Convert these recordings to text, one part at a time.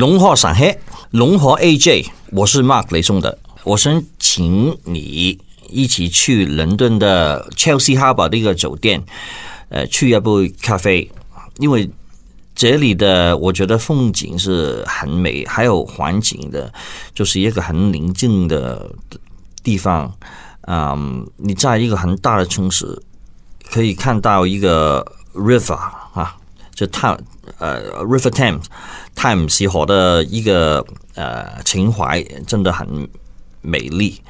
龙河上海，龙河 AJ，我是 Mark 雷松的，我想请你一起去伦敦的 Chelsea Harbour 的一个酒店，呃，去一杯咖啡，因为这里的我觉得风景是很美，还有环境的，就是一个很宁静的地方。嗯，你在一个很大的城市，可以看到一个 river 啊，就它呃 River Thames Thames 河的一个呃情怀，真的很美丽。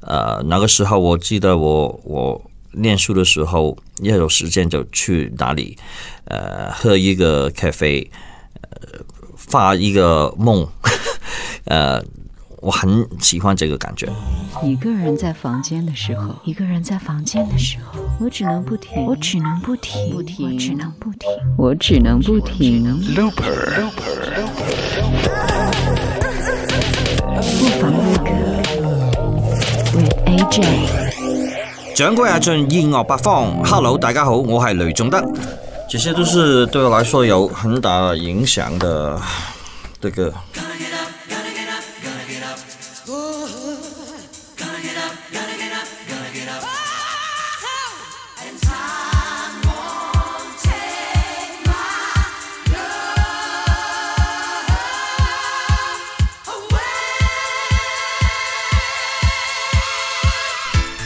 呃，那个时候我记得我我念书的时候，要有时间就去哪里呃喝一个咖啡，呃发一个梦，呃。我很喜欢这个感觉。一个人在房间的时候，一个人在房间的时候，我只能不停，我只能不停，不停，我只能不停，我只能不停。Looper，不妨录歌，with AJ。掌柜阿俊，音乐八方，Hello，大家好，我係雷仲德。这些都是对我来说有很大影响的这个。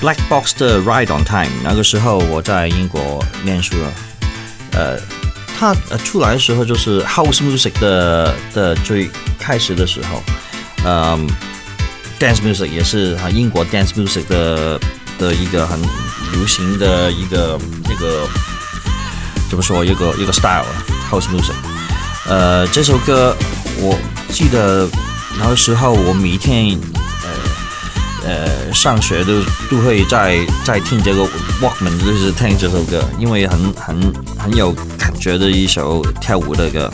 Black Box 的 Ride on Time，那个时候我在英国念书了。呃，它呃出来的时候就是 House Music 的的最开始的时候，嗯，Dance Music 也是啊英国 Dance Music 的的一个很流行的一个一个怎么说一个一个 style House Music。呃，这首歌我记得那个时候我每天。呃，上学都都会在在听这个 Walkman，就是听这首歌，因为很很很有感觉的一首跳舞的歌。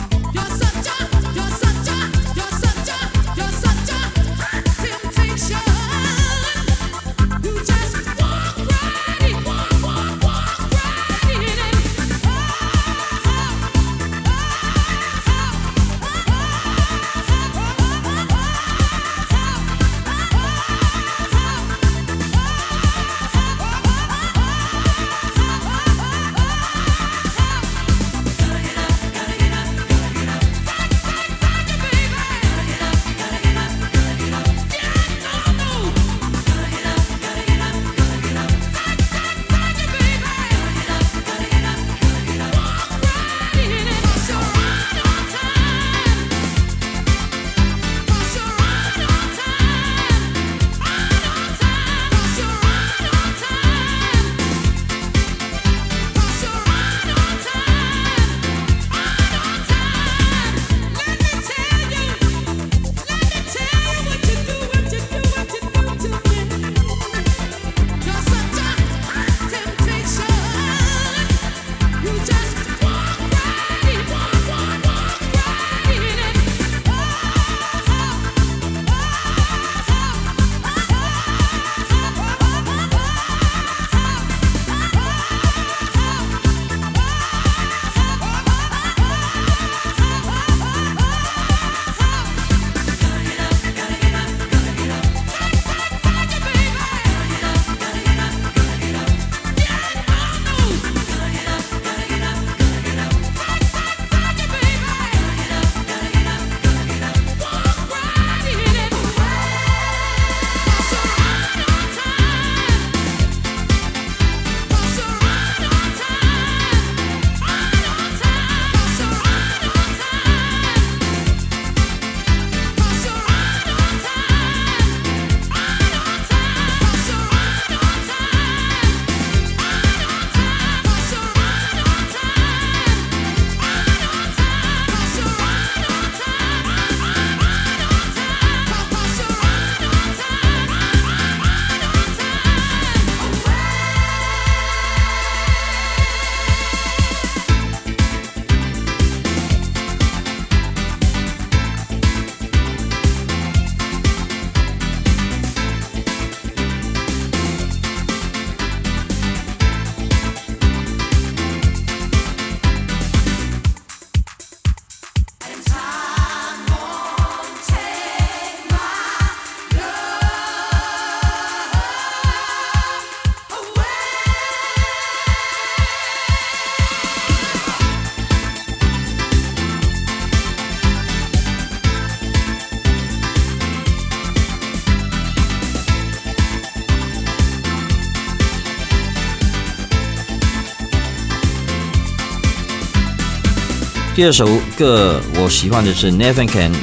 第二首歌我喜欢的是 Never Can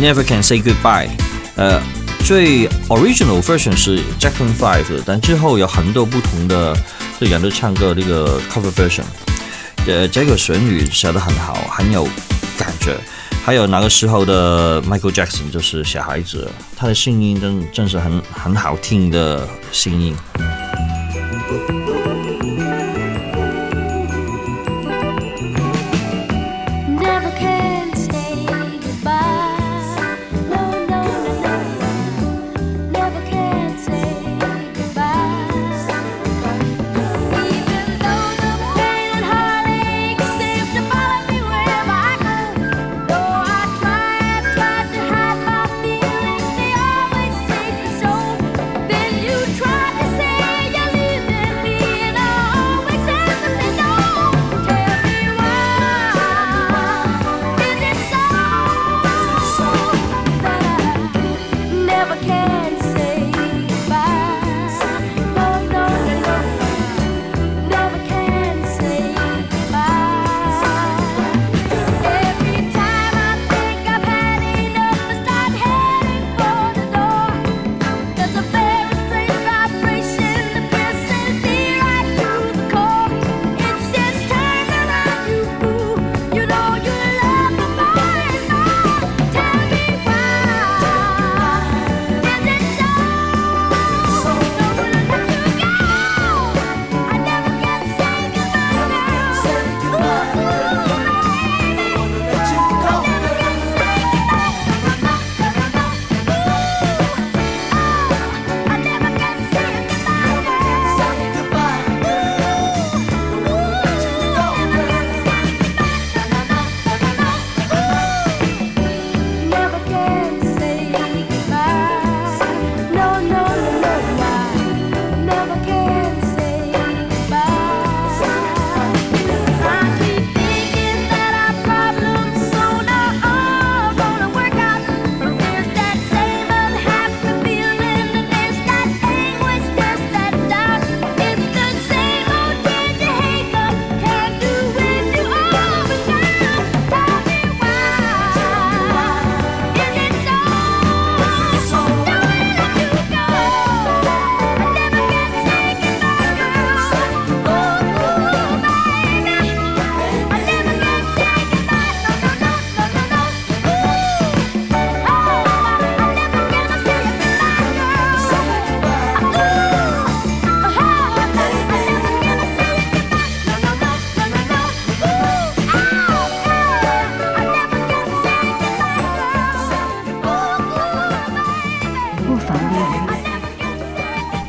Never Can Say Goodbye，呃，最 original version 是 Jackson Five，但之后有很多不同的这人都唱过这个 cover version，呃，这个旋律写得很好，很有感觉。还有那个时候的 Michael Jackson 就是小孩子，他的声音真真是很很好听的声音。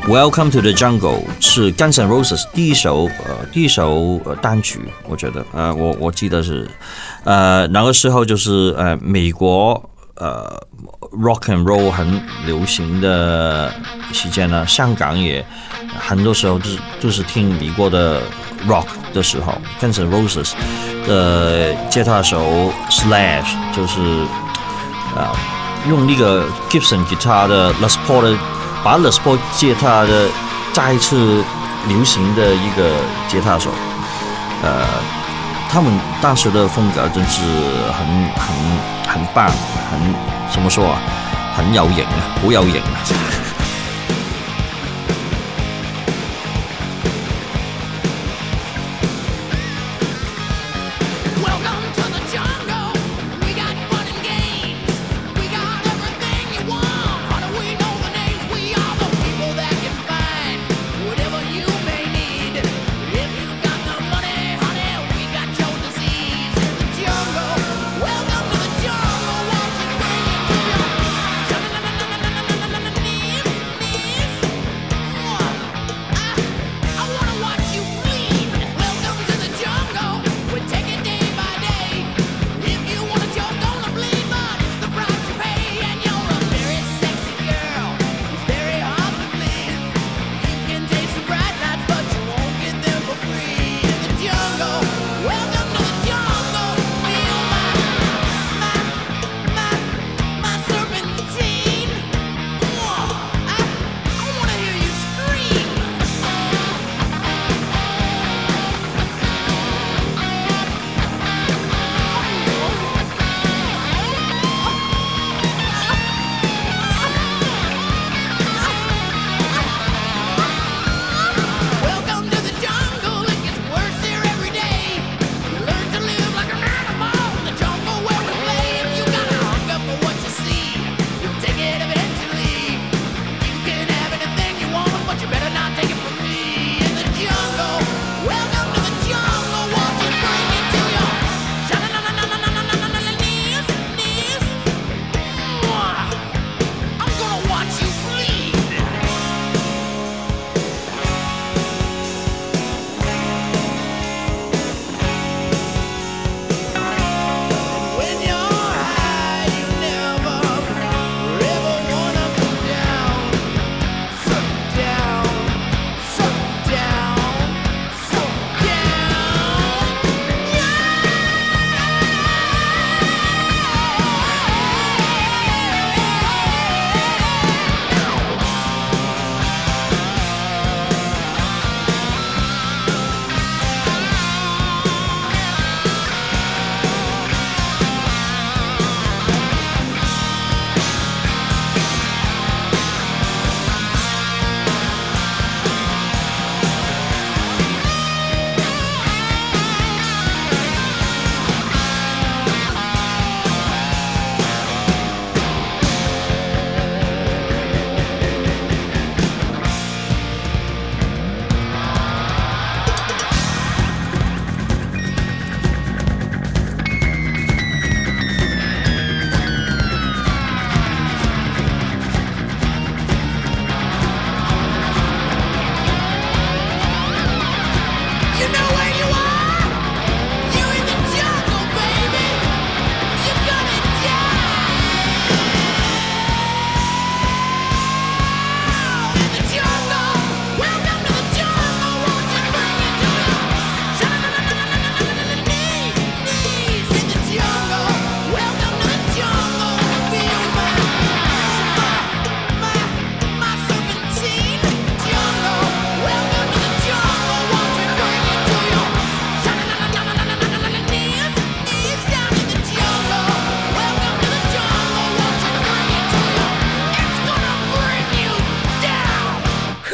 Welcome to the Jungle 是 Guns N' Roses 第一首呃第一首呃单曲，我觉得呃我我记得是呃那个时候就是呃美国呃 Rock and Roll 很流行的期间呢，香港也很多时候就是就是听美国的 Rock 的时候，Guns N' Roses 的吉他手 Slash 就是啊用那个 Gibson 吉他的 Les Paul 的。把 Les Paul 吉他的再一次流行的一个吉他手，呃，他们当时的风格真是很很很棒，很怎么说啊，很有型啊，好有型啊。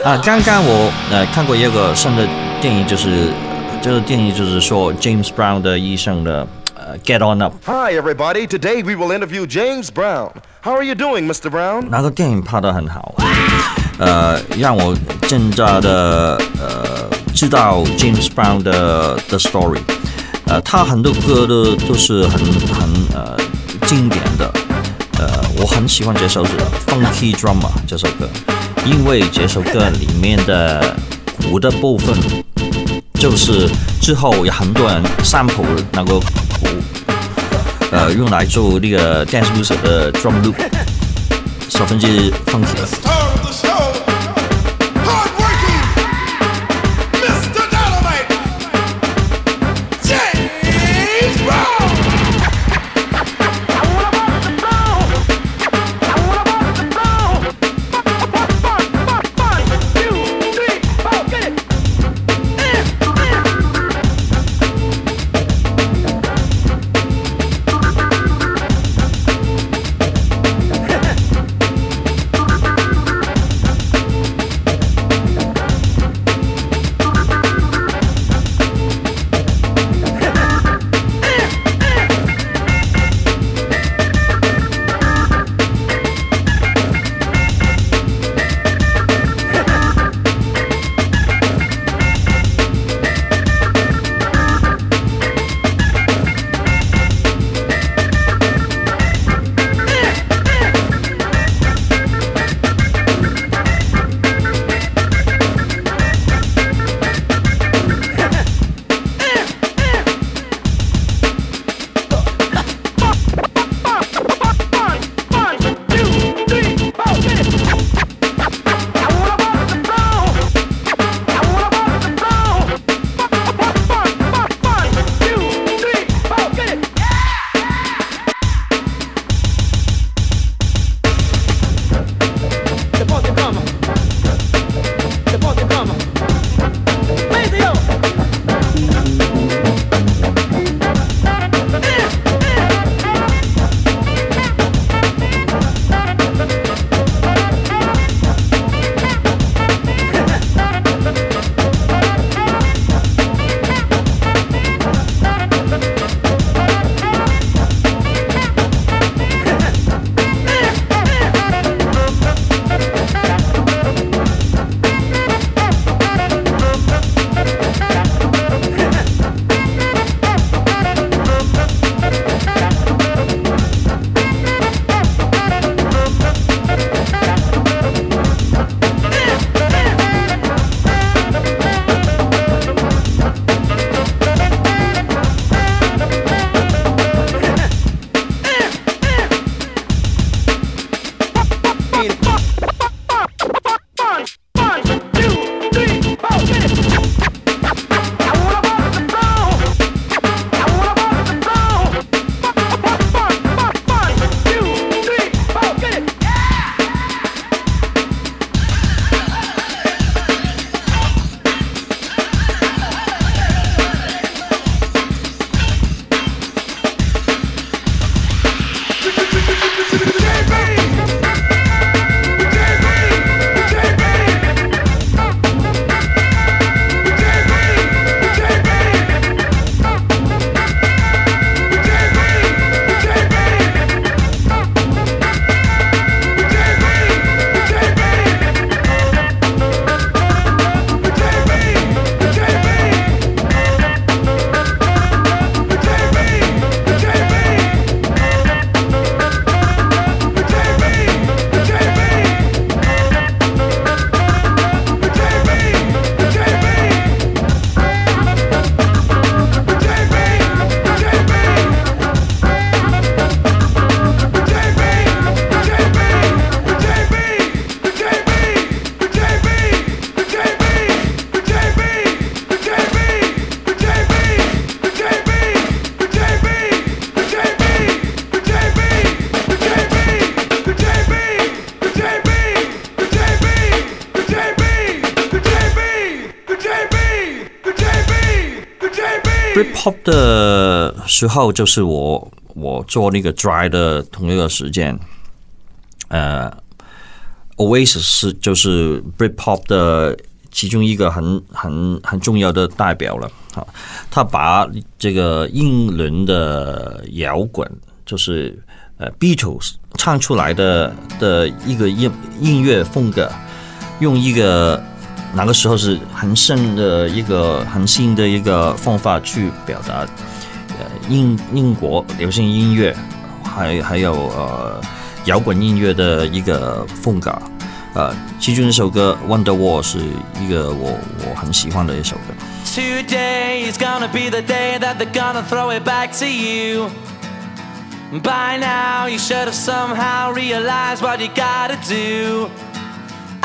啊，刚刚我呃看过一个新的电影，就是这个电影就是说 James Brown 的医生的呃 Get On Up。Hi, everybody. Today we will interview James Brown. How are you doing, Mr. Brown? 那个电影拍得很好，呃，让我更加的呃知道 James Brown 的的 story，呃，他很多歌都都是很很呃经典的，呃，我很喜欢这首歌《Funky Drummer》这首歌，因为这首歌里面的鼓的部分，就是之后有很多人 sample 那个鼓。呃，用来做那个 dance music 的 drum loop，十分之分子了。Pop 的时候，就是我我做那个 dry 的同一个时间，呃 Oasis 是就是 Britpop 的其中一个很很很重要的代表了啊。他把这个英伦的摇滚，就是呃 Beatles 唱出来的的一个音音乐风格，用一个那个时候是很新的一个很新的一个方法去表达呃英英国流行音乐，还还有呃摇滚音乐的一个风格。呃，其中一首歌《Wonder Wall》是一个我我很喜欢的一首歌。Today is gonna be the day that they're gonna throw it back to you. By now, you should have somehow realized what you gotta do.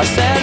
I said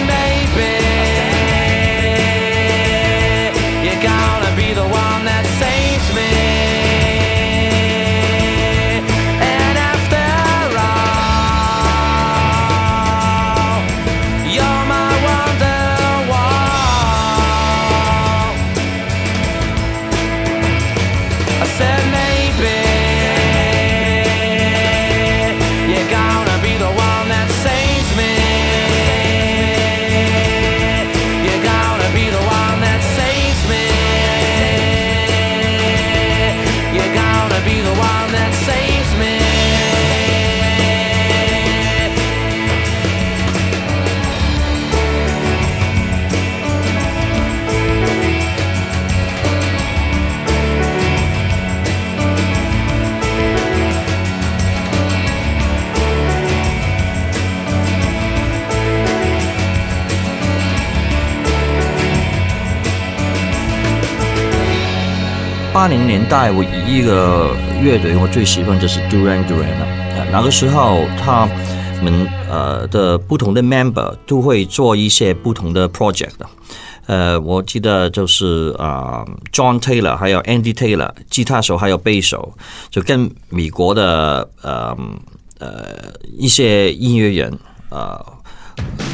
八零年代，我一个乐队我最喜欢就是 Duran Duran 了。那个时候他们呃的不同的 member 都会做一些不同的 project。呃，我记得就是啊、John Taylor 还有 Andy Taylor 吉他手还有贝手，就跟美国的呃呃一些音乐人呃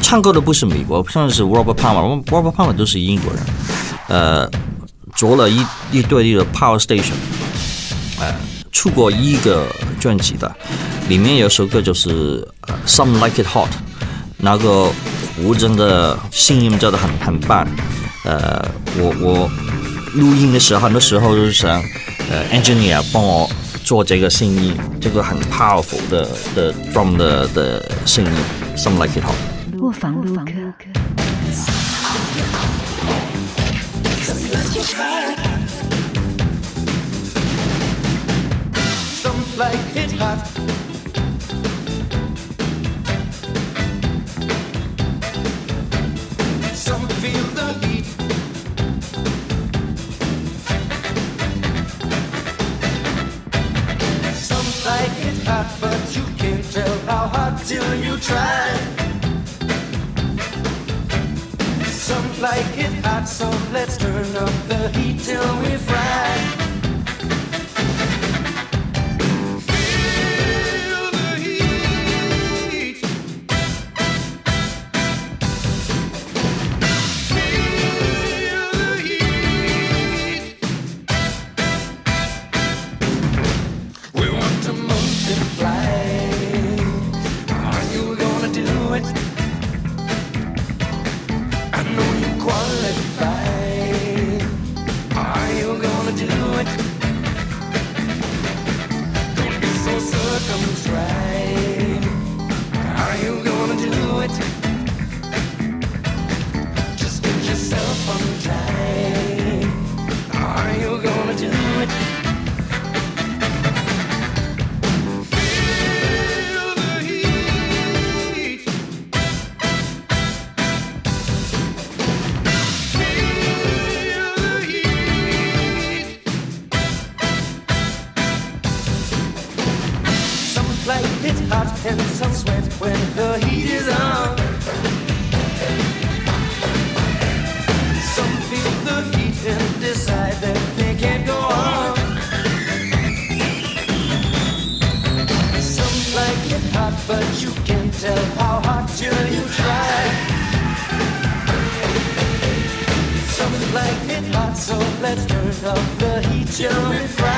唱歌的不是美国，像是 Robert Palmer，Robert Palmer 都是英国人，呃，做了一一对的 Power Station，呃，出过一个专辑的，里面有首歌就是呃 Some Like It Hot，那个胡真的声音真的很很棒。呃，我我录音的时候，很多时候就是想，呃，engineer 帮我做这个声音，这个很 powerful 的的 drum 的的声音，some like it Hot。Like hot. Some feel the heat. Some like it hot, but you can't tell how hot till you try. Some like it hot, so let's turn up the heat till we fry. Like it hot and some sweat when the heat is on. Some feel the heat and decide that they can't go on. Some like it hot, but you can't tell how hot till you try. Some like it hot, so let's turn up the heat till we fry.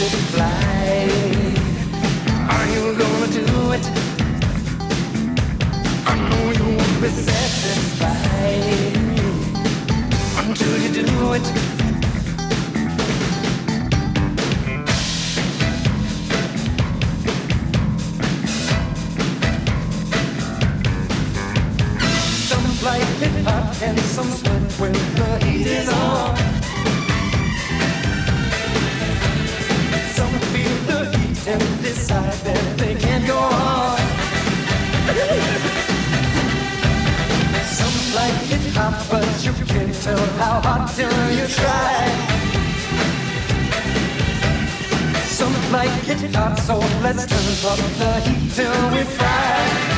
To multiply. It's hot, so let's turn up the heat till we fry.